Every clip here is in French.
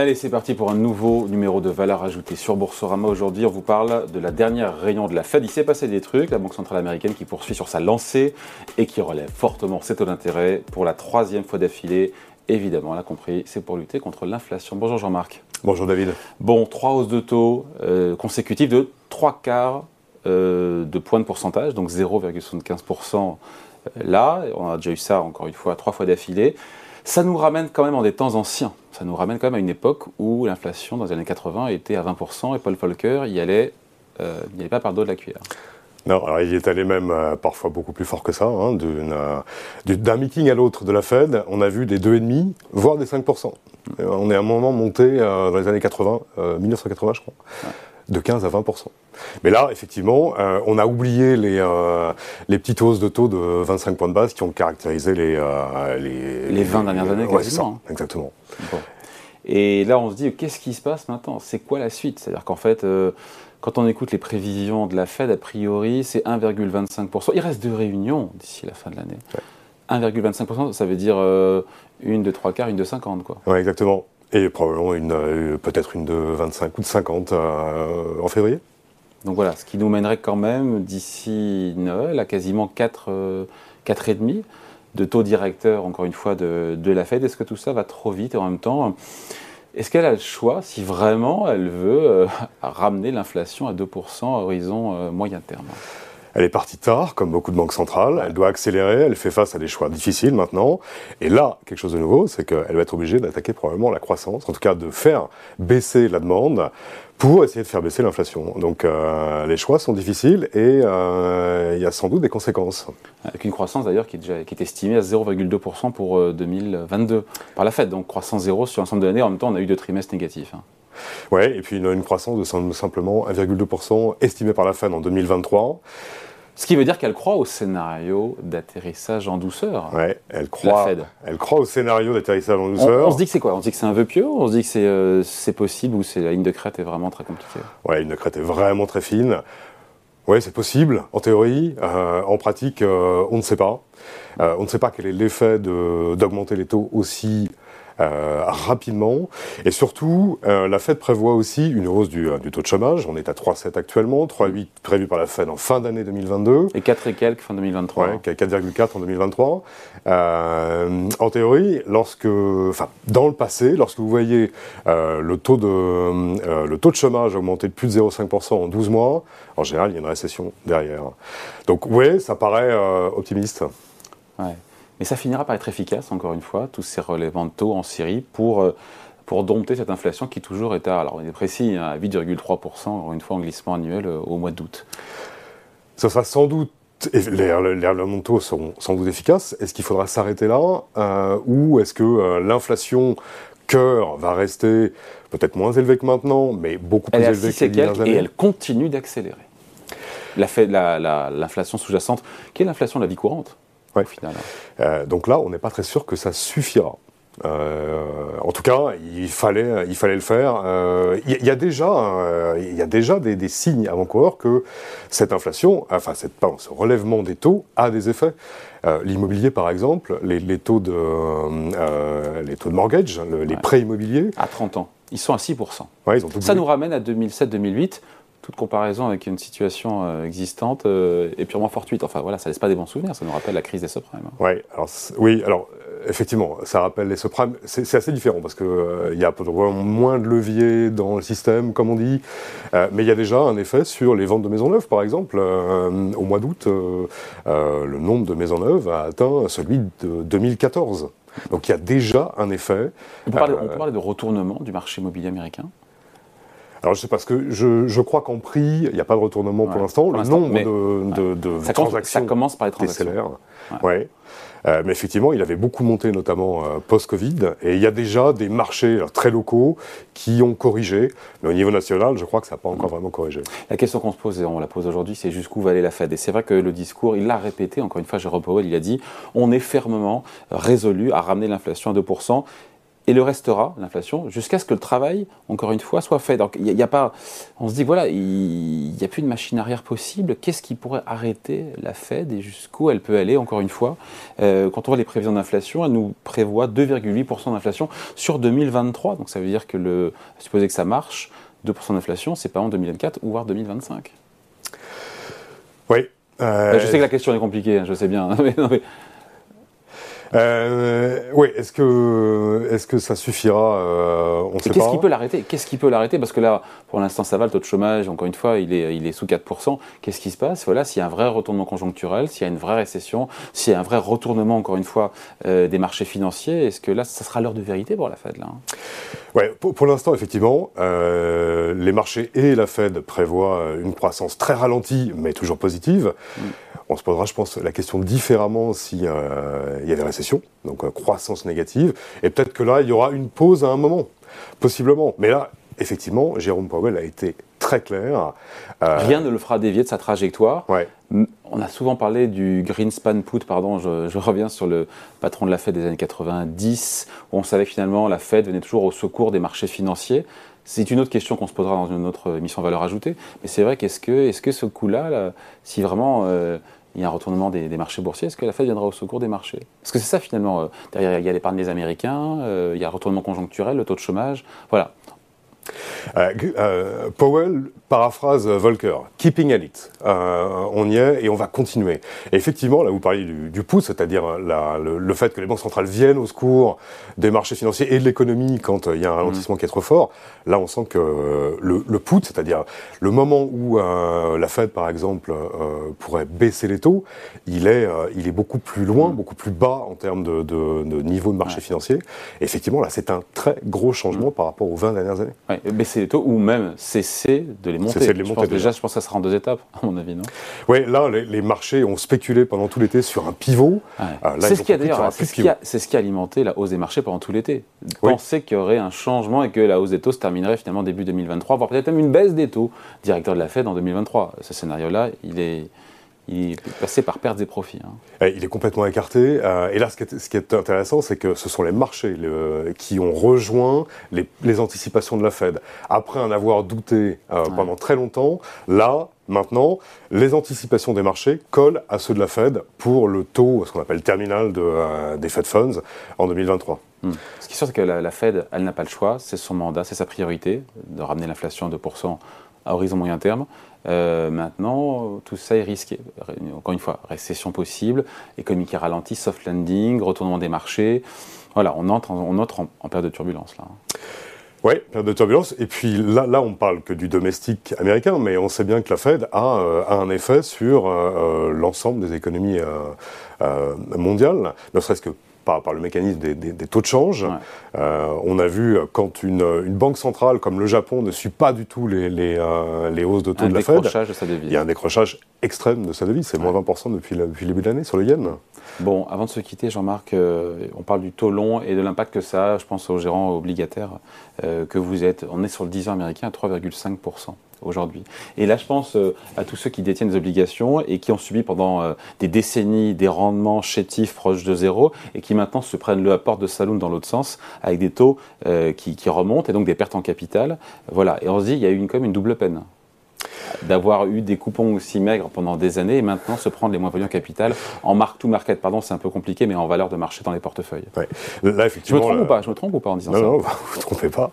Allez, c'est parti pour un nouveau numéro de valeur ajoutée sur Boursorama. Aujourd'hui, on vous parle de la dernière réunion de la Fed. Il s'est passé des trucs. La Banque centrale américaine qui poursuit sur sa lancée et qui relève fortement ses taux d'intérêt pour la troisième fois d'affilée. Évidemment, on l'a compris, c'est pour lutter contre l'inflation. Bonjour Jean-Marc. Bonjour David. Bon, trois hausses de taux euh, consécutives de trois quarts euh, de points de pourcentage, donc 0,75% euh, là. On a déjà eu ça, encore une fois, trois fois d'affilée. Ça nous ramène quand même en des temps anciens. Ça nous ramène quand même à une époque où l'inflation dans les années 80 était à 20% et Paul Volcker y allait, euh, n'y allait pas par dos de la cuillère. Non, alors il est allé même euh, parfois beaucoup plus fort que ça. Hein, euh, D'un meeting à l'autre de la Fed, on a vu des 2,5, voire des 5%. On est à un moment monté dans les années 80, 1980 je crois, de 15 à 20%. Mais là, effectivement, euh, on a oublié les, euh, les petites hausses de taux de 25 points de base qui ont caractérisé les... Euh, les, les, 20 dernières années, ouais, ça, hein. exactement. Et là, on se dit, qu'est-ce qui se passe maintenant? C'est quoi la suite? C'est-à-dire qu'en fait, quand on écoute les prévisions de la Fed, a priori, c'est 1,25%. Il reste deux réunions d'ici la fin de l'année. 1,25%, ça veut dire une de trois quarts, une de 50, quoi. Ouais, exactement. Et probablement une, peut-être une de 25 ou de 50 en février. Donc voilà, ce qui nous mènerait quand même d'ici Noël à quasiment 4, 4,5 euh, de taux directeur, encore une fois, de, la Fed. Est-ce que tout ça va trop vite et en même temps est-ce qu'elle a le choix si vraiment elle veut euh, ramener l'inflation à 2% à horizon euh, moyen terme? Elle est partie tard, comme beaucoup de banques centrales. Elle doit accélérer. Elle fait face à des choix difficiles maintenant. Et là, quelque chose de nouveau, c'est qu'elle va être obligée d'attaquer probablement la croissance, en tout cas de faire baisser la demande pour essayer de faire baisser l'inflation. Donc euh, les choix sont difficiles et euh, il y a sans doute des conséquences. Avec une croissance d'ailleurs qui, qui, est estimée à 0,2% pour 2022 euh, par la Fed. Donc croissance zéro sur l'ensemble de l'année. En même temps, on a eu deux trimestres négatifs. Hein. Oui, et puis une, une croissance de simplement 1,2% estimée par la Fed en 2023. Ce qui veut dire qu'elle croit au scénario d'atterrissage en douceur. Oui, elle croit, elle croit au scénario d'atterrissage en douceur. On, se dit que c'est quoi? On se dit que c'est un vœu pieux? On se dit que euh, c'est possible ou c'est la ligne de crête est vraiment très compliquée? Oui, la ligne de crête est vraiment très fine. Oui, c'est possible, en théorie. Euh, en pratique, euh, on ne sait pas. on ne sait pas quel est l'effet d'augmenter les taux aussi euh, rapidement. Et surtout, euh, la Fed prévoit aussi une hausse du, euh, du taux de chômage. On est à 3,7 actuellement, 3,8 prévu par la Fed en fin d'année 2022. Et 4 et quelques fin 2023. Ouais, 4,4 en 2023. en théorie, lorsque, enfin, dans le passé, lorsque vous voyez le, taux de, le taux de chômage augmenter de plus de 0,5% en 12 mois, en général, il y a une récession derrière. Donc, oui, ça paraît optimiste. Ouais. Mais ça finira par être efficace, encore une fois, tous ces relèvements de taux en Syrie pour, euh, pour dompter cette inflation qui toujours est à, alors on est précis, hein, à 8,3%, encore une fois, en glissement annuel euh, au mois d'août. Ça sera sans doute les, relèvements de taux seront sans doute efficaces. Est-ce qu'il faudra s'arrêter là euh, Ou est-ce que l'inflation cœur va rester peut-être moins élevée que maintenant, mais beaucoup plus élevée que les dernières années Et elle continue d'accélérer. L'inflation sous-jacente, qui est l'inflation de la vie courante Ouais. final. Euh, donc là, on n'est pas très sûr que ça suffira. Euh, en tout cas, il fallait, il fallait le faire. Euh, il y, a déjà, il y a déjà des, des signes avant-coureurs que cette inflation, enfin, cette, pardon, ce relèvement des taux a des effets. L'immobilier, par exemple, les, les, taux de, les taux de mortgage, les prêts immobiliers. À 30 ans, ils sont à 6%. Ouais, ils ont ça nous ramène à 2007-2008 toute comparaison avec une situation euh, existante euh, est purement fortuite. Enfin voilà, ça laisse pas des bons souvenirs, ça nous rappelle la crise des subprimes. Ouais, alors, oui, alors effectivement, ça rappelle les subprimes. C'est assez différent parce qu'il euh, y a moins de leviers dans le système, comme on dit, mais il y a déjà un effet sur les ventes de maisons neuves, par exemple. au mois d'août, le nombre de maisons neuves a atteint celui de 2014. Donc il y a déjà un effet. on peut parler de retournement du marché immobilier américain? Alors je sais pas, parce que je, je crois qu'en prix, il n'y a pas de retournement pour l'instant. Le nombre de, de, ça transactions ça commence par les transactions. Ouais. Euh, mais effectivement, il avait beaucoup monté, notamment euh, post-Covid. Et il y a déjà des marchés très locaux qui ont corrigé. Mais au niveau national, je crois que ça n'a pas encore vraiment corrigé. La question qu'on se pose, et on la pose aujourd'hui, c'est jusqu'où va aller la Fed? Et c'est vrai que le discours, il l'a répété, encore une fois, Jérôme Powell, il a dit on est fermement résolu à ramener l'inflation à 2%. Et le restera, l'inflation, jusqu'à ce que le travail, encore une fois, soit fait. Donc, il n'y a, pas. On se dit, voilà, il n'y a plus de machine arrière possible. Qu'est-ce qui pourrait arrêter la Fed et jusqu'où elle peut aller, encore une fois? Euh, Quand on voit les prévisions d'inflation, elle nous prévoit 2,8% d'inflation sur 2023. Donc, ça veut dire que, le, supposer que ça marche, 2% d'inflation, c'est pas en 2024 ou voire 2025. Oui. Euh, je sais que la question est compliquée, hein, je sais bien. mais, euh, oui, est-ce que, est que ça suffira euh, On sait Qu'est-ce qui peut l'arrêter? Qu'est-ce qui peut l'arrêter? Parce que là, pour l'instant, ça va, le taux de chômage, encore une fois, il est, il est sous 4%. Qu'est-ce qui se passe? Voilà, s'il y a un vrai retournement conjoncturel, s'il y a une vraie récession, s'il y a un vrai retournement, encore une fois, euh, des marchés financiers, est-ce que là, ça sera l'heure de vérité pour la Fed là hein? Ouais, pour, pour l'instant, effectivement, euh, les marchés et la Fed prévoient une croissance très ralentie, mais toujours positive. Mm. On se posera, je pense, la question différemment s'il euh, y a des récessions, donc euh, croissance négative, et peut-être que là, il y aura une pause à un moment, possiblement. Mais là, effectivement, Jérôme Powell a été très clair. Euh, Rien ne le fera dévier de sa trajectoire. On a souvent parlé du Greenspan put, pardon, je, reviens sur le patron de la Fed des années 90, où on savait que finalement la Fed venait toujours au secours des marchés financiers. C'est une autre question qu'on se posera dans une autre émission valeur ajoutée. Mais c'est vrai qu'est-ce que, est -ce que ce coup-là, si vraiment il y a un retournement des, marchés boursiers, est-ce que la Fed viendra au secours des marchés? Parce que c'est ça finalement, euh, derrière il y a l'épargne des Américains, euh, il y a un retournement conjoncturel, le taux de chômage, voilà. Euh, euh, Powell paraphrase Volcker, keeping at it. Euh, on y est et on va continuer. Et effectivement, là vous parlez du, du pouce, c'est-à-dire le, fait que les banques centrales viennent au secours des marchés financiers et de l'économie quand il y a un ralentissement qui est trop fort. Là, on sent que le, le put, c'est-à-dire le moment où la Fed, par exemple, pourrait baisser les taux, il est, il est beaucoup plus loin, beaucoup plus bas en termes de, de, niveau de marché financier. Et effectivement, là, c'est un très gros changement par rapport aux 20 dernières années baisser les taux ou même cesser de les monter. de les monter déjà, je pense que ça sera en deux étapes, à mon avis, non? Oui, là, les, marchés ont spéculé pendant tout l'été sur un pivot. Euh, c'est ce qui a d'ailleurs, c'est ce, qui a alimenté la hausse des marchés pendant tout l'été. Penser qu'il y aurait un changement et que la hausse des taux se terminerait finalement début 2023, voire peut-être même une baisse des taux, directeur de la Fed en 2023. Ce scénario-là, il est il est passé par pertes et profits. Hein. Eh, il est complètement écarté. Euh, et là, ce qui est, intéressant, c'est que ce sont les marchés qui ont rejoint les, anticipations de la Fed. Après en avoir douté euh, pendant très longtemps, là, maintenant, les anticipations des marchés collent à ceux de la Fed pour le taux, ce qu'on appelle terminal de, euh, des Fed Funds en 2023. Hmm. Ce qui est sûr, c'est que la, la Fed, elle n'a pas le choix, c'est son mandat, c'est sa priorité de ramener l'inflation à 2% horizon moyen terme. Euh, maintenant, tout ça est risqué. Encore une fois, récession possible, économie qui ralentit, soft landing, retournement des marchés. Voilà, on entre, on entre en, période de turbulence là. Oui, période de turbulence. Et puis là, là, on parle que du domestique américain, mais on sait bien que la Fed a, euh, un effet sur euh, l'ensemble des économies mondiales, ne serait-ce que par, le mécanisme des, taux de change. Euh, on a vu euh, quand une, banque centrale comme le Japon ne suit pas du tout les, les, euh, hausses de taux de la Fed, il y a un décrochage extrême de sa devise. C'est moins 20% depuis, depuis, le début de l'année sur le yen. Bon, avant de se quitter, Jean-Marc, on parle du taux long et de l'impact que ça a, je pense, aux gérants obligataires que vous êtes. On est sur le 10 ans américain à 3,5% aujourd'hui. Et là, je pense euh, à tous ceux qui détiennent des obligations et qui ont subi pendant euh, des décennies des rendements chétifs proches de zéro et qui maintenant se prennent le apport de saloon dans l'autre sens avec des taux euh, qui, remontent et donc des pertes en capital. Voilà. Et on se dit, il y a eu une, comme une double peine d'avoir eu des coupons aussi maigres pendant des années et maintenant se prendre les moins values en capital en mark to market, pardon, c'est un peu compliqué, mais en valeur de marché dans les portefeuilles. Là, effectivement, je me trompe ou pas? Je me trompe ou pas en disant ça? Non, vous ne vous trompez pas.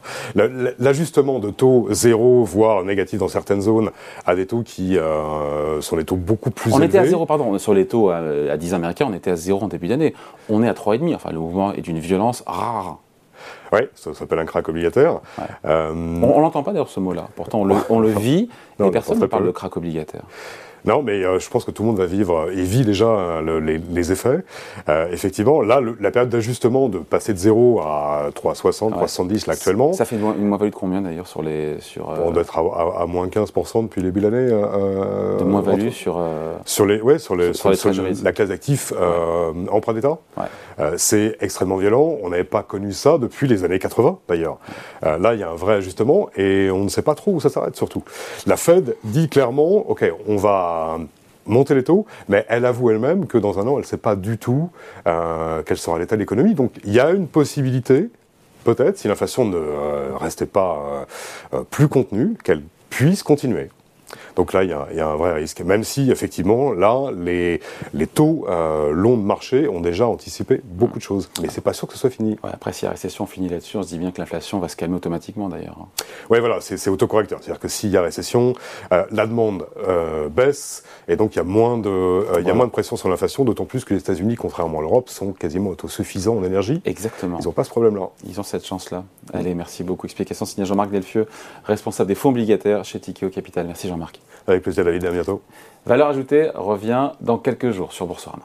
L'ajustement de taux zéro, voire négatif dans certaines zones, à des taux qui euh, sont des taux beaucoup plus on élevés. On était à zéro, pardon, sur les taux à, à 10 américains, on était à zéro en début d'année. On est à 3,5. Enfin, le mouvement est d'une violence rare. Oui, ça s'appelle un crack obligataire. Euh, on, l'entend pas d'ailleurs ce mot-là. Pourtant, on le, on le vit, mais personne ne parle de crack obligataire. Non, mais euh, je pense que tout le monde va vivre et vit déjà euh, les, effets. Euh, effectivement, là, la période d'ajustement de passer de 0 à 3,60, 3,70 là actuellement. Ça fait une, moins-value de combien d'ailleurs sur les. Sur, On doit être à, moins 15% depuis le début de l'année. de moins-value sur. Sur, les, ouais, sur, les, sur, la classe d'actifs emprunt d'État. C'est extrêmement violent. On n'avait pas connu ça depuis les années 80 d'ailleurs. là, il y a un vrai ajustement et on ne sait pas trop où ça s'arrête surtout. La Fed dit clairement, OK, on va monter les taux, mais elle avoue elle-même que dans un an, elle ne sait pas du tout euh, quel sera l'état de l'économie. Donc il y a une possibilité, peut-être, si l'inflation ne restait pas plus contenue, qu'elle puisse continuer. Donc là, il y, a, un vrai risque. Même si, effectivement, là, les, les taux euh, longs de marché ont déjà anticipé beaucoup de choses. Mais c'est pas sûr que ce soit fini. après, si la récession finit là-dessus, on se dit bien que l'inflation va se calmer automatiquement, d'ailleurs. Oui, voilà, c'est autocorrecteur. C'est-à-dire que s'il y a récession, euh, la demande euh, baisse, et donc il y a moins de, il y a moins de pression sur l'inflation, d'autant plus que les États-Unis, contrairement à l'Europe, sont quasiment autosuffisants en énergie. Exactement. Ils n'ont pas ce problème-là. Ils ont cette chance-là. Allez, merci beaucoup. Explication signée Jean-Marc Delfieux, responsable des fonds obligataires chez Tikeo Capital. Merci Jean-Marc. Avec plaisir David, à bientôt. Valeur ajoutée revient dans quelques jours sur Boursorama.